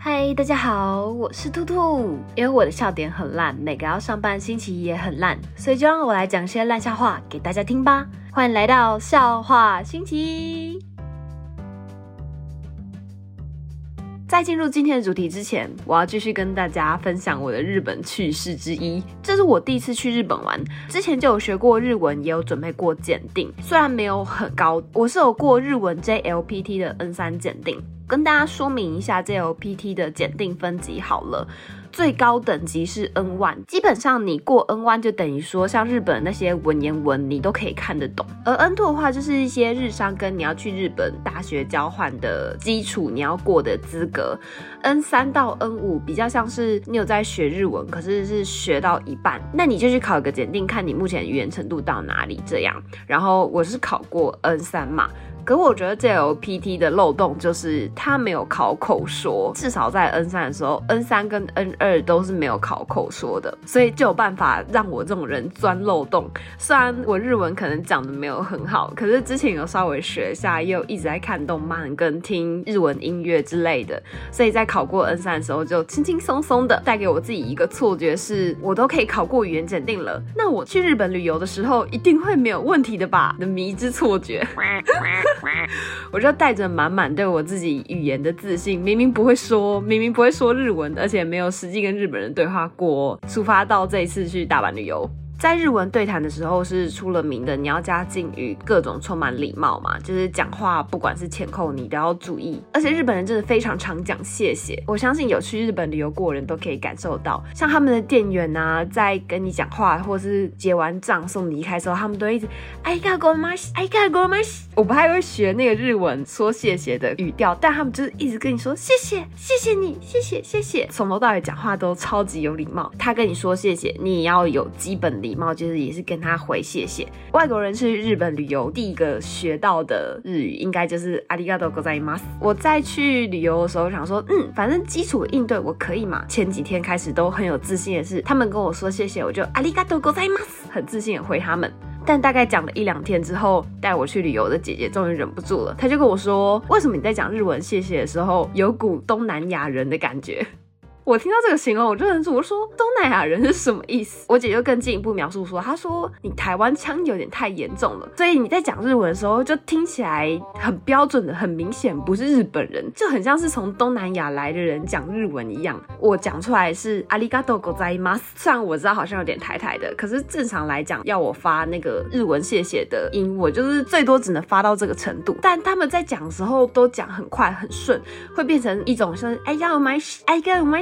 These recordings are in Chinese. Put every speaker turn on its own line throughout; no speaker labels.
嗨，大家好，我是兔兔。因为我的笑点很烂，每个要上班星期一也很烂，所以就让我来讲些烂笑话给大家听吧。欢迎来到笑话星期一。在进入今天的主题之前，我要继续跟大家分享我的日本趣事之一。这是我第一次去日本玩，之前就有学过日文，也有准备过检定，虽然没有很高，我是有过日文 JLPT 的 N3 检定。跟大家说明一下 JLPT 的检定分级好了。最高等级是 N1，基本上你过 N1 就等于说，像日本那些文言文你都可以看得懂。而 N2 的话，就是一些日商跟你要去日本大学交换的基础，你要过的资格。N3 到 N5 比较像是你有在学日文，可是是学到一半，那你就去考一个检定，看你目前语言程度到哪里这样。然后我是考过 N3 嘛。可我觉得 JLPT 的漏洞就是它没有考口说，至少在 N 三的时候，N 三跟 N 二都是没有考口说的，所以就有办法让我这种人钻漏洞。虽然我日文可能讲的没有很好，可是之前有稍微学一下，又一直在看动漫跟听日文音乐之类的，所以在考过 N 三的时候就轻轻松松的带给我自己一个错觉，是我都可以考过语言检定了，那我去日本旅游的时候一定会没有问题的吧？的迷之错觉。我就带着满满对我自己语言的自信，明明不会说，明明不会说日文，而且没有实际跟日本人对话过，出发到这一次去大阪旅游。在日文对谈的时候是出了名的，你要加敬语，各种充满礼貌嘛，就是讲话不管是前后你都要注意。而且日本人真的非常常讲谢谢，我相信有去日本旅游过的人都可以感受到，像他们的店员啊，在跟你讲话或是结完账送你离开的时候，他们都一直哎嘎哥吗？哎嘎哥吗？我不太会学那个日文说谢谢的语调，但他们就是一直跟你说谢谢，谢谢你，谢谢谢谢，从头到尾讲话都超级有礼貌。他跟你说谢谢，你也要有基本礼。礼貌就是也是跟他回谢谢。外国人去日本旅游，第一个学到的日语应该就是ありがとうございます。我在去旅游的时候想说，嗯，反正基础应对我可以嘛。前几天开始都很有自信的是，他们跟我说谢谢，我就ありがとうございます，很自信的回他们。但大概讲了一两天之后，带我去旅游的姐姐终于忍不住了，她就跟我说，为什么你在讲日文谢谢的时候，有股东南亚人的感觉？ 我听到这个形容，我就忍住，我说东南亚人是什么意思？我姐就更进一步描述说，她说你台湾腔有点太严重了，所以你在讲日文的时候就听起来很标准的，很明显不是日本人，就很像是从东南亚来的人讲日文一样。我讲出来是ありがとうございます，虽然我知道好像有点台台的，可是正常来讲要我发那个日文谢谢的音，我就是最多只能发到这个程度。但他们在讲的时候都讲很快很顺，会变成一种像哎呀我买哎呀我买。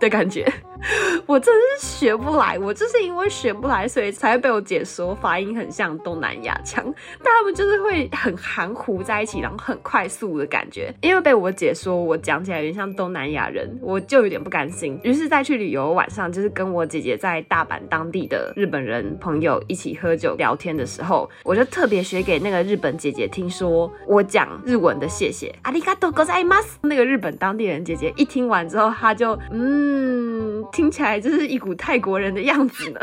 的感觉，我真的是学不来，我就是因为学不来，所以才会被我姐说发音很像东南亚腔。但他们就是会很含糊在一起，然后很快速的感觉。因为被我姐说我讲起来有点像东南亚人，我就有点不甘心。于是，在去旅游晚上，就是跟我姐姐在大阪当地的日本人朋友一起喝酒聊天的时候，我就特别学给那个日本姐姐听，说我讲日文的谢谢，ありがとうございます。那个日本当地人姐姐一听完之后，她就嗯。 嗯，听起来就是一股泰国人的样子呢。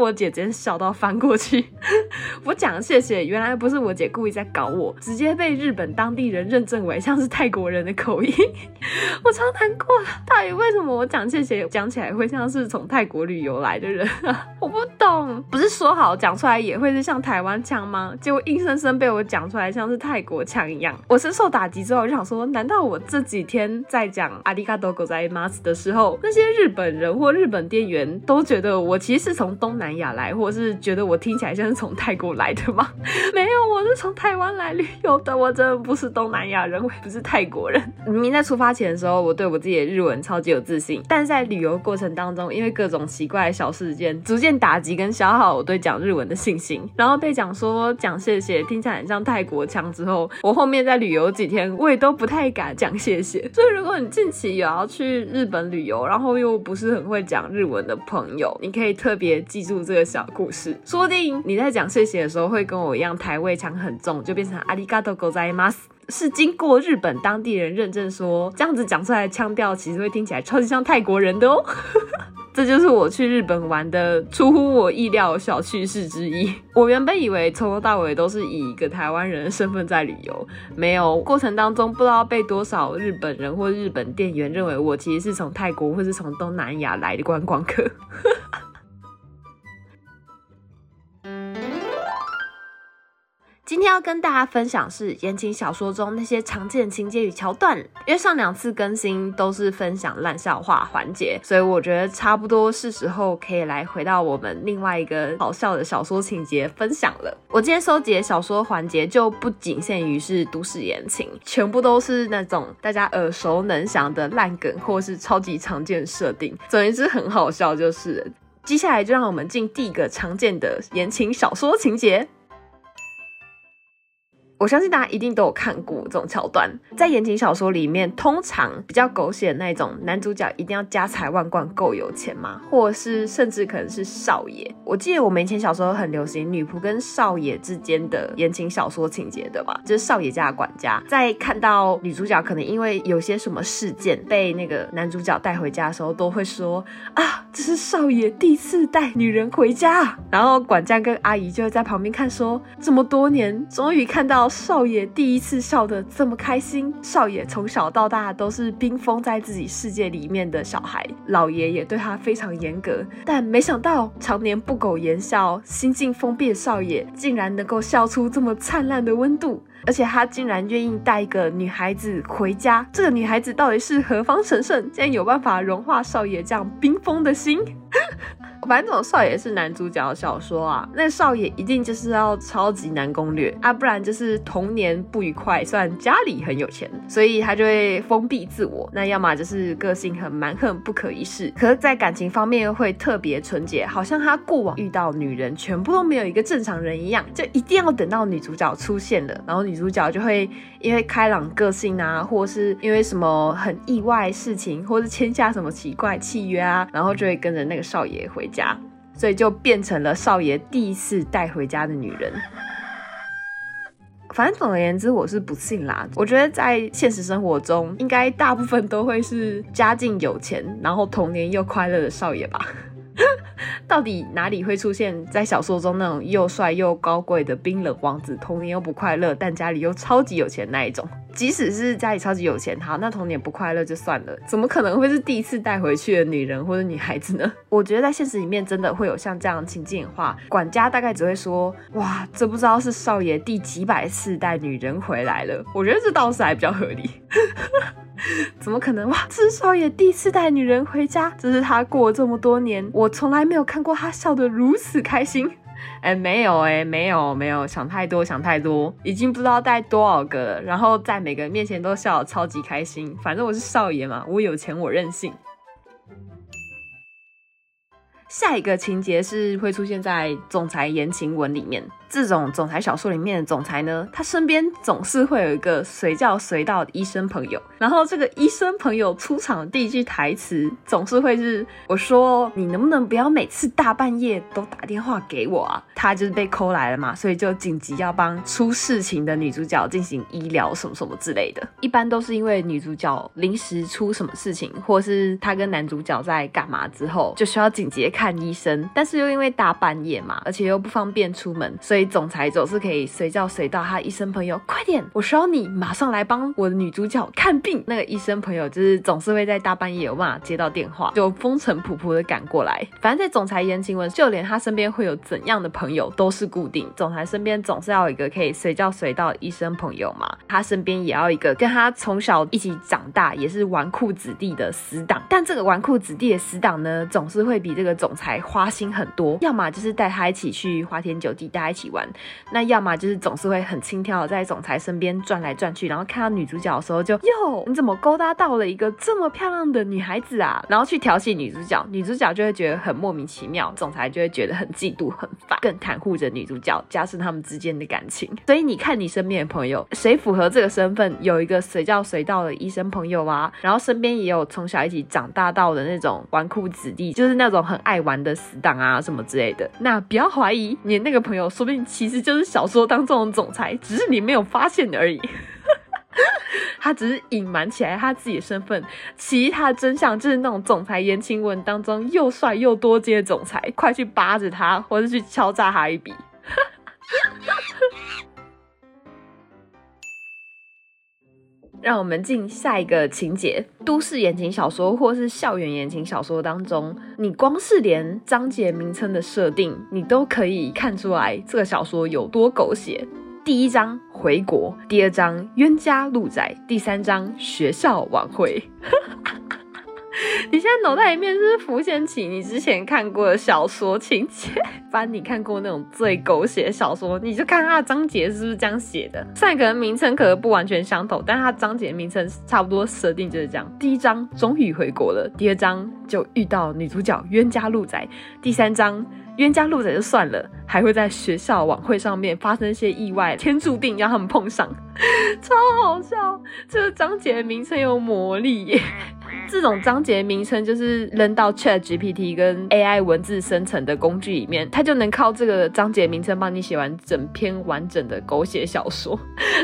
我姐真笑到翻过去。我讲谢谢，原来不是我姐故意在搞我，直接被日本当地人认证为像是泰国人的口音，我超难过。到底为什么我讲谢谢讲起来会像是从泰国旅游来的人啊？我不懂，不是说好讲出来也会是像台湾腔吗？结果硬生生被我讲出来像是泰国腔一样。我深受打击之后，我就想说，难道我这几天在讲ありがとうございます的时候，那些日本人或日本店员都觉得我其实是从东南 南亚来，或是觉得我听起来像是从泰国来的吗？没有，我是从台湾来旅游的。我真的不是东南亚人，我也不是泰国人。明明在出发前的时候，我对我自己的日文超级有自信，但是在旅游过程当中，因为各种奇怪的小事件，逐渐打击跟消耗我对讲日文的信心。然后被讲说讲谢谢听起来很像泰国腔之后，我后面在旅游几天，我也都不太敢讲谢谢。所以如果你近期有要去日本旅游，然后又不是很会讲日文的朋友，你可以特别记住。这个小故事，说不定你在讲谢谢的时候会跟我一样台味腔很重，就变成ありがとうございます。是经过日本当地人认证说，这样子讲出来的腔调其实会听起来超级像泰国人的哦。 这就是我去日本玩的出乎我意料小趣事之一。我原本以为从头到尾都是以一个台湾人的身份在旅游，没有过程当中不知道被多少日本人或日本店员认为我其实是从泰国或是从东南亚来的观光客。 今天要跟大家分享是言情小说中那些常见情节与桥段，因为上两次更新都是分享烂笑话环节，所以我觉得差不多是时候可以来回到我们另外一个好笑的小说情节分享了。我今天收集的小说环节就不仅限于是都市言情，全部都是那种大家耳熟能详的烂梗或是超级常见设定，总之很好笑就是。接下来就让我们进第一个常见的言情小说情节。我相信大家一定都有看过这种桥段，在言情小说里面，通常比较狗血的那种，男主角一定要家财万贯、够有钱嘛，或是甚至可能是少爷。我记得我们以前小时候很流行女仆跟少爷之间的言情小说情节，对吧？就是少爷家的管家在看到女主角可能因为有些什么事件被那个男主角带回家的时候，都会说啊，这是少爷第一次带女人回家。然后管家跟阿姨就会在旁边看，说这么多年，终于看到。少爷第一次笑得这么开心。少爷从小到大都是冰封在自己世界里面的小孩，老爷也对他非常严格。但没想到常年不苟言笑、心境封闭的少爷，竟然能够笑出这么灿烂的温度，而且他竟然愿意带一个女孩子回家。这个女孩子到底是何方神圣，竟然有办法融化少爷这样冰封的心？反正这种少爷是男主角的小说啊，那少爷一定就是要超级难攻略啊，不然就是童年不愉快，虽然家里很有钱，所以他就会封闭自我。那要么就是个性很蛮横不可一世，可是在感情方面会特别纯洁，好像他过往遇到女人全部都没有一个正常人一样，就一定要等到女主角出现了，然后女主角就会因为开朗个性啊，或是因为什么很意外事情，或是签下什么奇怪契约啊，然后就会跟着那个少爷回家。所以就变成了少爷第一次带回家的女人。反正总而言之，我是不信啦。我觉得在现实生活中，应该大部分都会是家境有钱，然后童年又快乐的少爷吧。到底哪里会出现在小说中那种又帅又高贵的冰冷王子，童年又不快乐，但家里又超级有钱那一种？即使是家里超级有钱，好，那童年不快乐就算了，怎么可能会是第一次带回去的女人或者女孩子呢？我觉得在现实里面真的会有像这样情境的话，管家大概只会说：哇，这不知道是少爷第几百次带女人回来了。我觉得这倒是还比较合理。怎么可能？哇，这是少爷第一次带女人回家，这是他过这么多年，我从来没有看过他笑得如此开心。哎，没有哎，没有没有，想太多想太多，已经不知道带多少个了，然后在每个人面前都笑得超级开心。反正我是少爷嘛，我有钱我任性。下一个情节是会出现在总裁言情文里面。这种总裁小说里面的总裁呢，他身边总是会有一个随叫随到的医生朋友。然后这个医生朋友出场的第一句台词总是会是：“我说你能不能不要每次大半夜都打电话给我啊？”他就是被抠来了嘛，所以就紧急要帮出事情的女主角进行医疗什么什么之类的。一般都是因为女主角临时出什么事情，或是她跟男主角在干嘛之后，就需要紧急看医生，但是又因为大半夜嘛，而且又不方便出门，所以。所以总裁总是可以随叫随到，他医生朋友，快点，我需要你马上来帮我的女主角看病。那个医生朋友就是总是会在大半夜有办法接到电话，就风尘仆仆的赶过来。反正，在总裁言情文，就连他身边会有怎样的朋友都是固定。总裁身边总是要有一个可以随叫随到的医生朋友嘛，他身边也要一个跟他从小一起长大，也是纨绔子弟的死党。但这个纨绔子弟的死党呢，总是会比这个总裁花心很多，要么就是带他一起去花天酒地，大家一起。玩，那要么就是总是会很轻佻的在总裁身边转来转去，然后看到女主角的时候就哟，你怎么勾搭到了一个这么漂亮的女孩子啊？然后去调戏女主角，女主角就会觉得很莫名其妙，总裁就会觉得很嫉妒、很烦，更袒护着女主角，加深他们之间的感情。所以你看你身边的朋友，谁符合这个身份？有一个随叫随到的医生朋友啊，然后身边也有从小一起长大到的那种纨绔子弟，就是那种很爱玩的死党啊什么之类的。那不要怀疑，你那个朋友说不定。其实就是小说当中的总裁，只是你没有发现而已。他只是隐瞒起来他自己的身份，其他真相就是那种总裁言情文当中又帅又多金的总裁，快去扒着他，或者去敲诈他一笔。让我们进下一个情节：都市言情小说或是校园言情小说当中，你光是连章节名称的设定，你都可以看出来这个小说有多狗血。第一章回国，第二章冤家路窄，第三章学校晚会。你现在脑袋里面是不是浮现起你之前看过的小说情节？翻你看过那种最狗血的小说，你就看它的章节是不是这样写的？虽然可能名称可能不完全相同，但它章节名称差不多设定就是这样。第一章终于回国了，第二章就遇到女主角冤家路窄，第三章。冤家路窄就算了，还会在学校晚会上面发生一些意外，天注定让他们碰上，超好笑。这个章节名称有魔力耶！这种章节名称就是扔到 Chat GPT 跟 AI 文字生成的工具里面，它就能靠这个章节名称帮你写完整篇完整的狗血小说，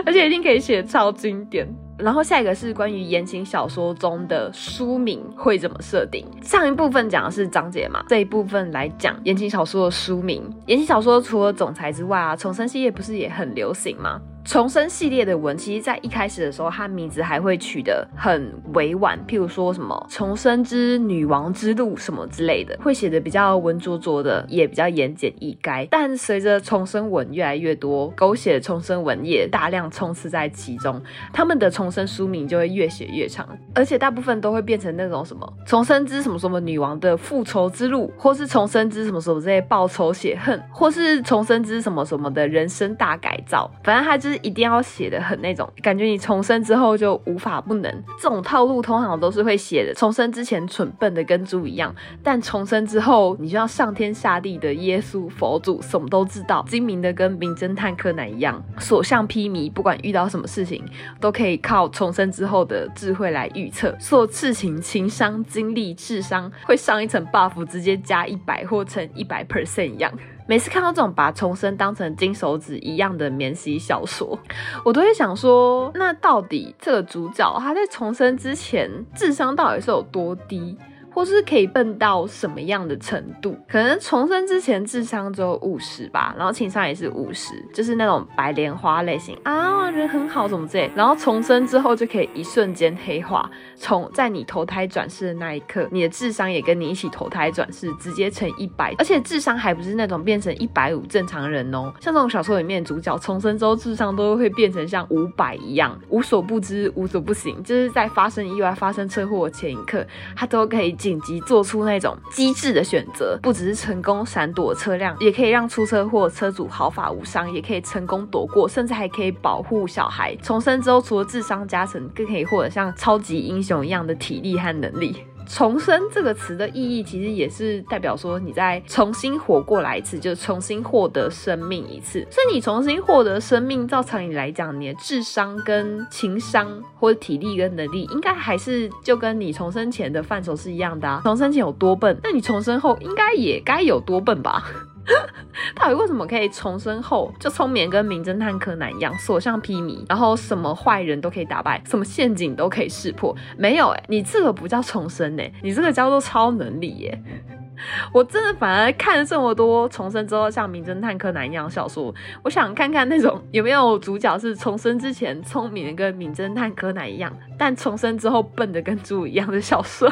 而且一定可以写超经典。然后下一个是关于言情小说中的书名会怎么设定。上一部分讲的是章节嘛，这一部分来讲言情小说的书名。言情小说除了总裁之外啊，重生系列不是也很流行吗？重生系列的文，其实在一开始的时候，它名字还会取得很委婉，譬如说什么“重生之女王之路”什么之类的，会写的比较文绉绉的，也比较言简意赅。但随着重生文越来越多，狗血的重生文也大量充斥在其中，他们的重生书名就会越写越长，而且大部分都会变成那种什么“重生之什么什么女王的复仇之路”，或是“重生之什么什么这些报仇雪恨”，或是“重生之什么什么的人生大改造”，反正它就是。一定要写的很那种感觉，你重生之后就无法不能。这种套路通常都是会写的，重生之前蠢笨的跟猪一样，但重生之后你就像上天下地的耶稣佛祖，什么都知道，精明的跟名侦探柯南一样，所向披靡，不管遇到什么事情都可以靠重生之后的智慧来预测。所有事情情商、精力、智商会上一层 buff，直接加一百或乘一百 percent 一样。每次看到这种把重生当成金手指一样的免洗小说，我都会想说，那到底这个主角他在重生之前智商到底是有多低？或是可以笨到什么样的程度？可能重生之前智商只有五十吧，然后情商也是五十，就是那种白莲花类型啊，人很好怎么这？然后重生之后就可以一瞬间黑化，从在你投胎转世的那一刻，你的智商也跟你一起投胎转世，直接乘一百，而且智商还不是那种变成一百五正常人哦，像这种小说里面的主角重生之后智商都会变成像五百一样，无所不知无所不行，就是在发生意外、发生车祸的前一刻，他都可以。紧急做出那种机智的选择，不只是成功闪躲车辆，也可以让出车祸车主毫发无伤，也可以成功躲过，甚至还可以保护小孩。重生之后，除了智商加成，更可以获得像超级英雄一样的体力和能力。重生这个词的意义，其实也是代表说你再重新活过来一次，就重新获得生命一次。所以你重新获得生命，照常理来讲，你的智商跟情商或者体力跟能力，应该还是就跟你重生前的范畴是一样的啊。重生前有多笨，那你重生后应该也该有多笨吧？到底为什么可以重生后就聪明，跟名侦探柯南一样所向披靡，然后什么坏人都可以打败，什么陷阱都可以识破？没有哎，你这个不叫重生哎，你这个叫做超能力耶！我真的反而看了这么多重生之后像名侦探柯南一样小说，我想看看那种有没有主角是重生之前聪明跟名侦探柯南一样，但重生之后笨的跟猪一样的小说。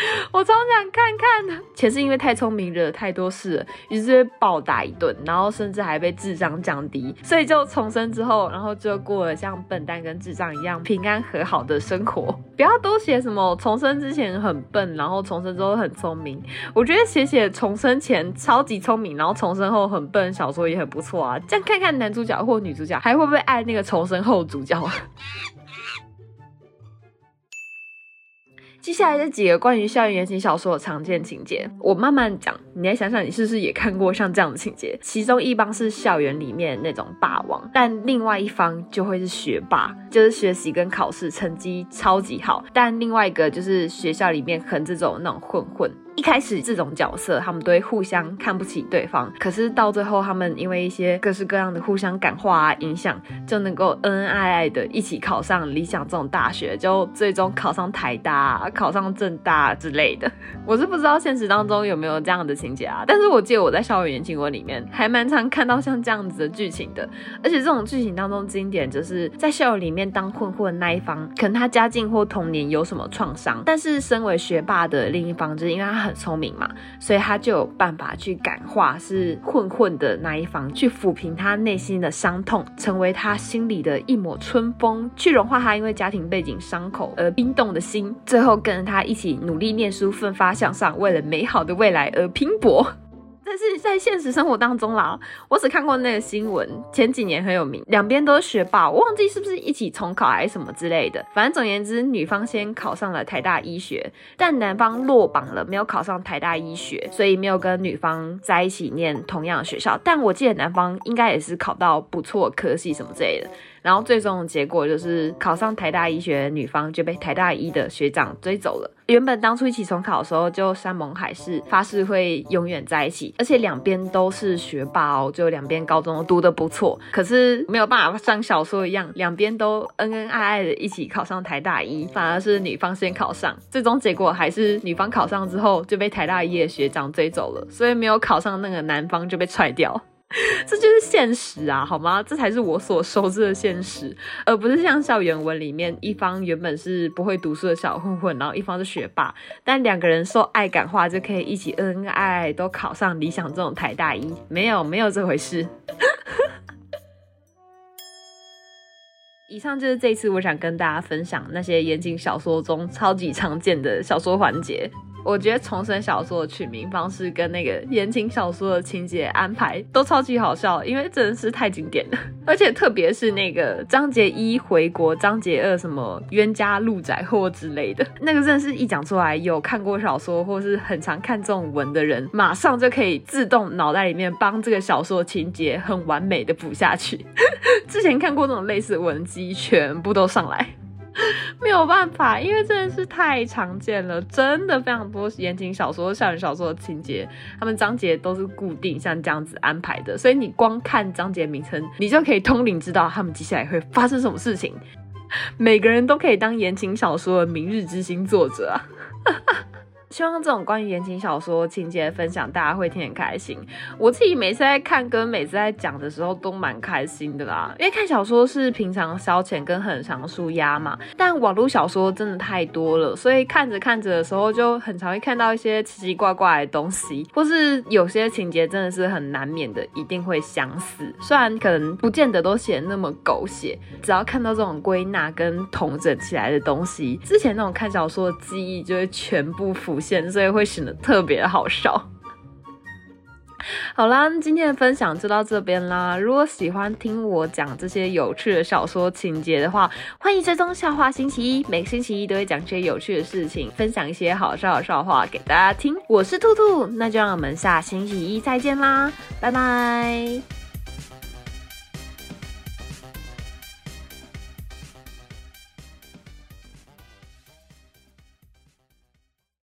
我超想看看的，前世因为太聪明惹太多事，于是被暴打一顿，然后甚至还被智商降低，所以就重生之后，然后就过了像笨蛋跟智障一样平安和好的生活。不要都写什么重生之前很笨，然后重生之后很聪明。我觉得写写重生前超级聪明，然后重生后很笨，小说也很不错啊。这样看看男主角或女主角还会不会爱那个重生后主角？接下来这几个关于校园言情小说的常见情节，我慢慢讲，你来想想，你是不是也看过像这样的情节？其中一方是校园里面那种霸王，但另外一方就会是学霸，就是学习跟考试成绩超级好，但另外一个就是学校里面很这种那种混混。一开始这种角色，他们都会互相看不起对方，可是到最后，他们因为一些各式各样的互相感化啊、影响，就能够恩恩爱爱的一起考上理想这种大学，就最终考上台大、考上政大之类的。我是不知道现实当中有没有这样的情节啊，但是我记得我在校园言情文里面还蛮常看到像这样子的剧情的，而且这种剧情当中经典就是在校园里面当混混那一方，可能他家境或童年有什么创伤，但是身为学霸的另一方，就是因为他很聪明嘛，所以他就有办法去感化是混混的那一方，去抚平他内心的伤痛，成为他心里的一抹春风，去融化他因为家庭背景伤口而冰冻的心，最后跟着他一起努力念书，奋发向上，为了美好的未来而拼搏。但是在现实生活当中啦，我只看过那个新闻，前几年很有名，两边都是学霸，我忘记是不是一起重考还是什么之类的。反正总言之，女方先考上了台大医学，但男方落榜了，没有考上台大医学，所以没有跟女方在一起念同样的学校。但我记得男方应该也是考到不错科系什么之类的。然后最终的结果就是考上台大医学女方就被台大医的学长追走了。原本当初一起重考的时候就山盟海誓，发誓会永远在一起，而且两边都是学霸哦，就两边高中都读得不错。可是没有办法像小说一样，两边都恩恩爱爱的一起考上台大医，反而是女方先考上。最终结果还是女方考上之后就被台大医的学长追走了，所以没有考上那个男方就被踹掉。这就是现实啊，好吗？这才是我所熟知的现实，而不是像校园文里面，一方原本是不会读书的小混混，然后一方是学霸，但两个人受爱感化就可以一起恩爱都考上理想这种台大一，没有没有这回事。以上就是这次我想跟大家分享那些言情小说中超级常见的小说环节。我觉得重生小说的取名方式跟那个言情小说的情节安排都超级好笑，因为真的是太经典了。而且特别是那个章节一回国，章节二什么冤家路窄或之类的，那个真的是一讲出来，有看过小说或是很常看这种文的人，马上就可以自动脑袋里面帮这个小说情节很完美的补下去。之前看过这种类似的文机，全部都上来。没有办法，因为真的是太常见了，真的非常多言情小说、校园小说的情节，他们章节都是固定像这样子安排的，所以你光看章节名称，你就可以通灵知道他们接下来会发生什么事情。每个人都可以当言情小说的明日之星作者啊！希望这种关于言情小说情节的分享，大家会听很开心。我自己每次在看跟每次在讲的时候，都蛮开心的啦。因为看小说是平常消遣跟很常舒压嘛，但网络小说真的太多了，所以看着看着的时候，就很常会看到一些奇奇怪怪的东西，或是有些情节真的是很难免的，一定会相似。虽然可能不见得都写那么狗血，只要看到这种归纳跟统整起来的东西，之前那种看小说的记忆就会全部浮所以会显得特别好笑。好啦，今天的分享就到这边啦。如果喜欢听我讲这些有趣的小说情节的话，欢迎追踪笑话星期一，每个星期一都会讲这些有趣的事情，分享一些好笑的笑话给大家听。我是兔兔，那就让我们下星期一再见啦，拜拜。